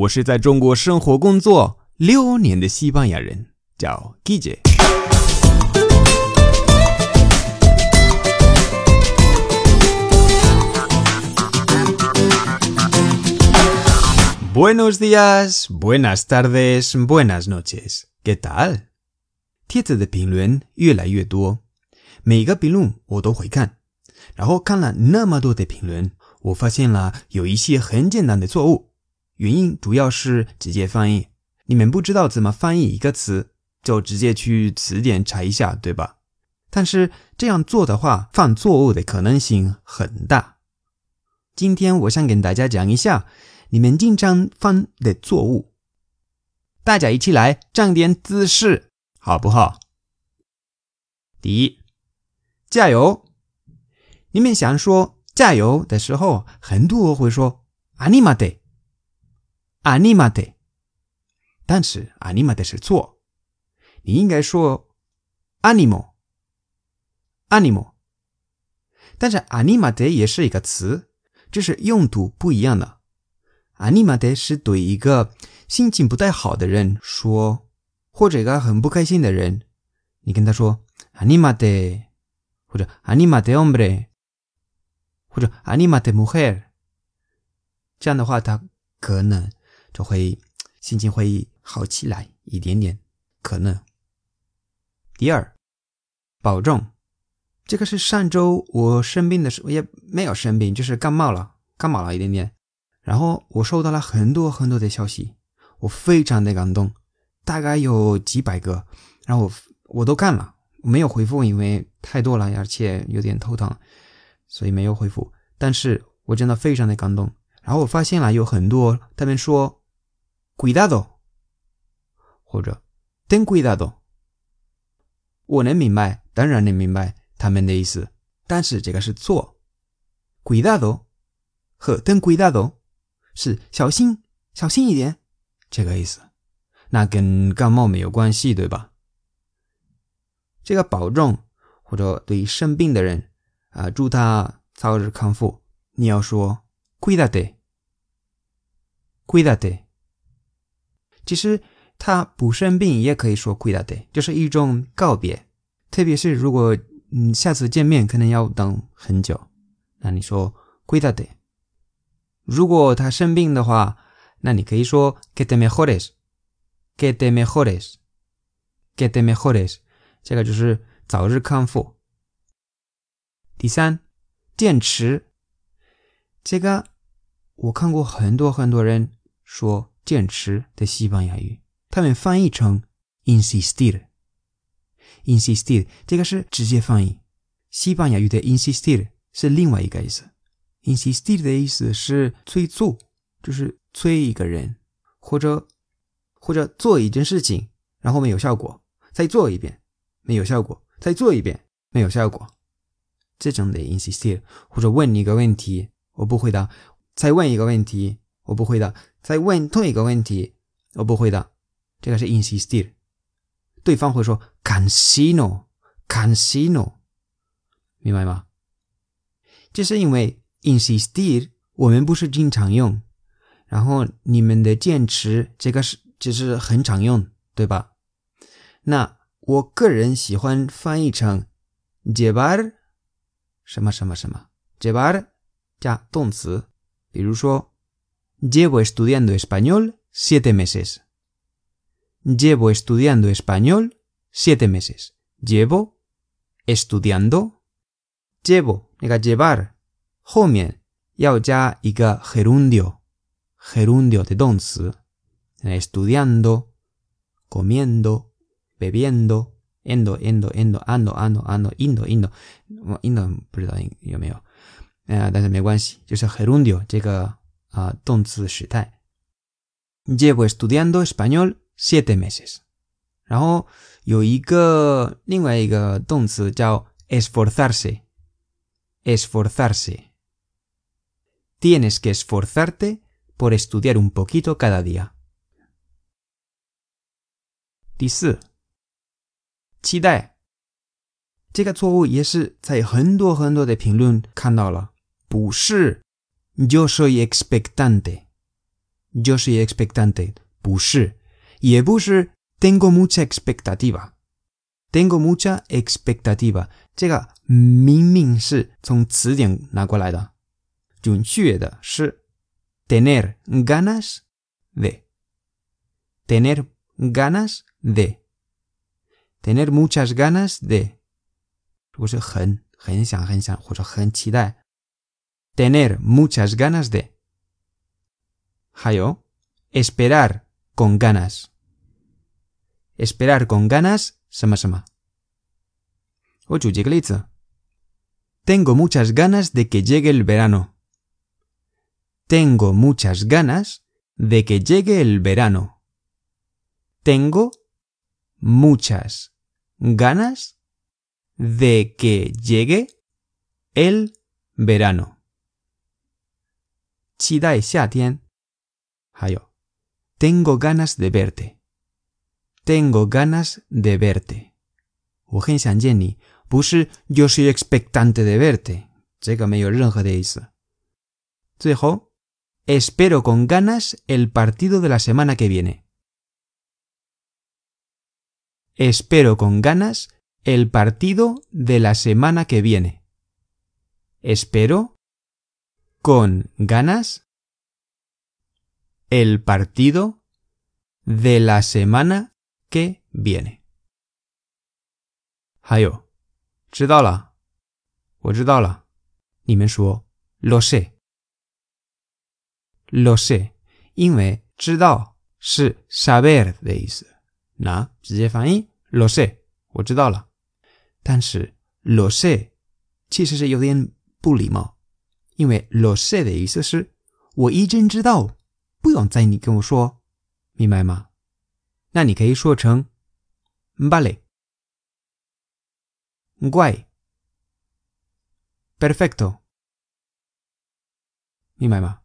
我是在中国生活工作六年的西班牙人，叫 Guille。Buenos días, buenas tardes, buenas noches. ¿Qué tal? 帖子的评论越来越多，每个评论我都会看。然后看了那么多的评论，我发现了有一些很简单的错误。原因主要是直接翻译。你们不知道怎么翻译一个词，就直接去词典查一下，对吧？但是这样做的话，犯错误的可能性很大。今天我想跟大家讲一下你们经常犯的错误。大家一起来涨点姿势，好不好？第一，加油！你们想说加油的时候，很多会说 animate，但是 “animate” 是错，你应该说 “animo”，“animo”。但是 “animate” 也是一个词。就是用途不一样的。animate 是对一个心情不太好的人说，或者一个很不开心的人，你跟他说 animate，或者 animate hombre，或者 animate mujer，这样的话他可能就会心情会好起来一点点，可能。第二，保重。这个是上周我生病的时候，也没有生病，就是感冒了，感冒了一点点。然后我收到了很多很多的消息，我非常的感动，大概有几百个。然后我我都看了，没有回复，因为太多了，而且有点头疼，所以没有回复。但是我真的非常的感动。然后我发现了有很多他们说 “cuidado” 或者 “ten cuidado”，我能明白，当然能明白。他们的意思，但是这个是错。cuidado 和 ten cuidado 是小心，小心一点，这个意思。那跟感冒没有关系，对吧？这个保重或者对生病的人啊，祝他早日康复。你要说 cuidate，cuidate。其实他不生病也可以说 cuidate，就是一种告别，特别是如果。嗯，下次见面可能要等很久。那你说 “cuidate”。如果他生病的话，那你可以说 “que te mejores”，“que te mejores”，“que te mejores”。这个就是早日康复。第三，电池。这个我看过很多很多人说坚持的西班牙语，他们翻译成 “insistir”。insistir 这个是直接翻译，西班牙语的 insistir 是另外一个意思。insistir 的意思是催促，就是催一个人，或者或者做一件事情，然后没有效果，再做一遍，没有效果，再做一遍，没有效果，这种的 insistir。或者问你一个问题，我不回答，再问一个问题，我不会的，再问同一个问题，我不会的，这个是 insistir。对方会说 “cansino”，“cansino”，明白吗？这是因为 “insistir” 我们不是经常用，然后你们的坚持这个是就是很常用，对吧？那我个人喜欢翻译成 “llevar” 什么什么什么，“llevar” 加动词，比如说 “llevo estudiando español siete meses”。Llevo estudiando español siete meses. Llevo estudiando. Llevo 那个 llevar 后面要加一个 gerundio gerundio 的动词 estudiando comiendo bebiendo endo endo endo ando ando ando indo indo indo 不知道有没有呃但是没关系就是 gerundio 这个 啊动词时态 Llevo estudiando español siete meses，然后有一个另外一个动词叫 esforzarse，esforzarse。Tienes que esforzarte por estudiar un poquito cada día。第四，期待。这个错误也是在很多很多的评论看到了，不是 ，yo soy expectante。 yo soy expectante，不是，也不是 tengo mucha expectativa。tengo mucha expectativa，这个明明是从词典拿过来的，准确的是 tener ganas de，tener ganas de，tener muchas ganas de，如果是很很想很想或者很期待 tener muchas ganas de. Hayo, esperar con ganas. Esperar con ganas, sama-sama. Tengo muchas ganas de que llegue el verano. Tengo muchas ganas de que llegue el verano. Tengo muchas ganas de que llegue el verano. 期待夏天。还有，Tengo ganas de verte. Tengo ganas de verte. 我很想见你，不是 yo soy expectante de verte，这个没有任何的意思。最后，espero con ganas el partido de la semana que viene. Espero con ganas el partido de la semana que viene. Espero con ganas el partido de la semana que viene. 还有，知道了，我知道了。你们说 lo sé，lo sé，因为知道是 saber 的意思，那直接翻译 lo sé，我知道了。但是 lo sé 其实是有点不礼貌， 因为 lo sé 的意思是我已经知道。不用再你跟我说，明白吗？那你可以说成 vale, guay, perfecto，明白吗？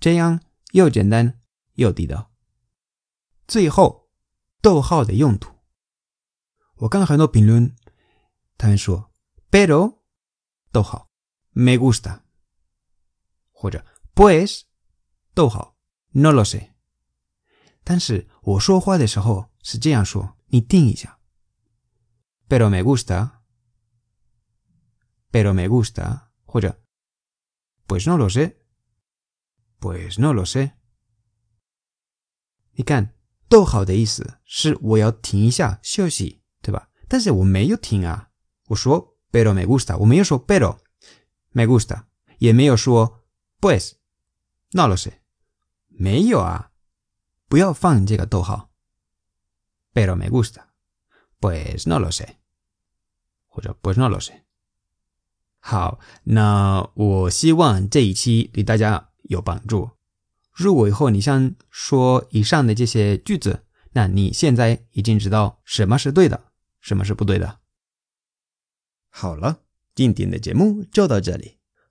这样又简单又地道。最后，逗号的用途，我看很多评论，他们说 pero 逗号 me gusta，或者 pues 逗号。No lo sé。但是我说话的时候是这样说，你听一下。Pero me gusta。Pero me gusta。或者，Pues no lo sé。Pues no lo sé。你看，逗号的意思是我要停一下休息，对吧？但是我没有停啊，我说 Pero me gusta，我没有说 Pero me gusta，也没有说 Pues no lo sé。没有啊，不要放这个逗号。Pero me gusta, pues no lo sé，或者 pues no lo sé。好，那我希望这一期对大家有帮助。如果以后你想说以上的这些句子，那你现在已经知道什么是对的，什么是不对的。好了，今天的节目就到这里。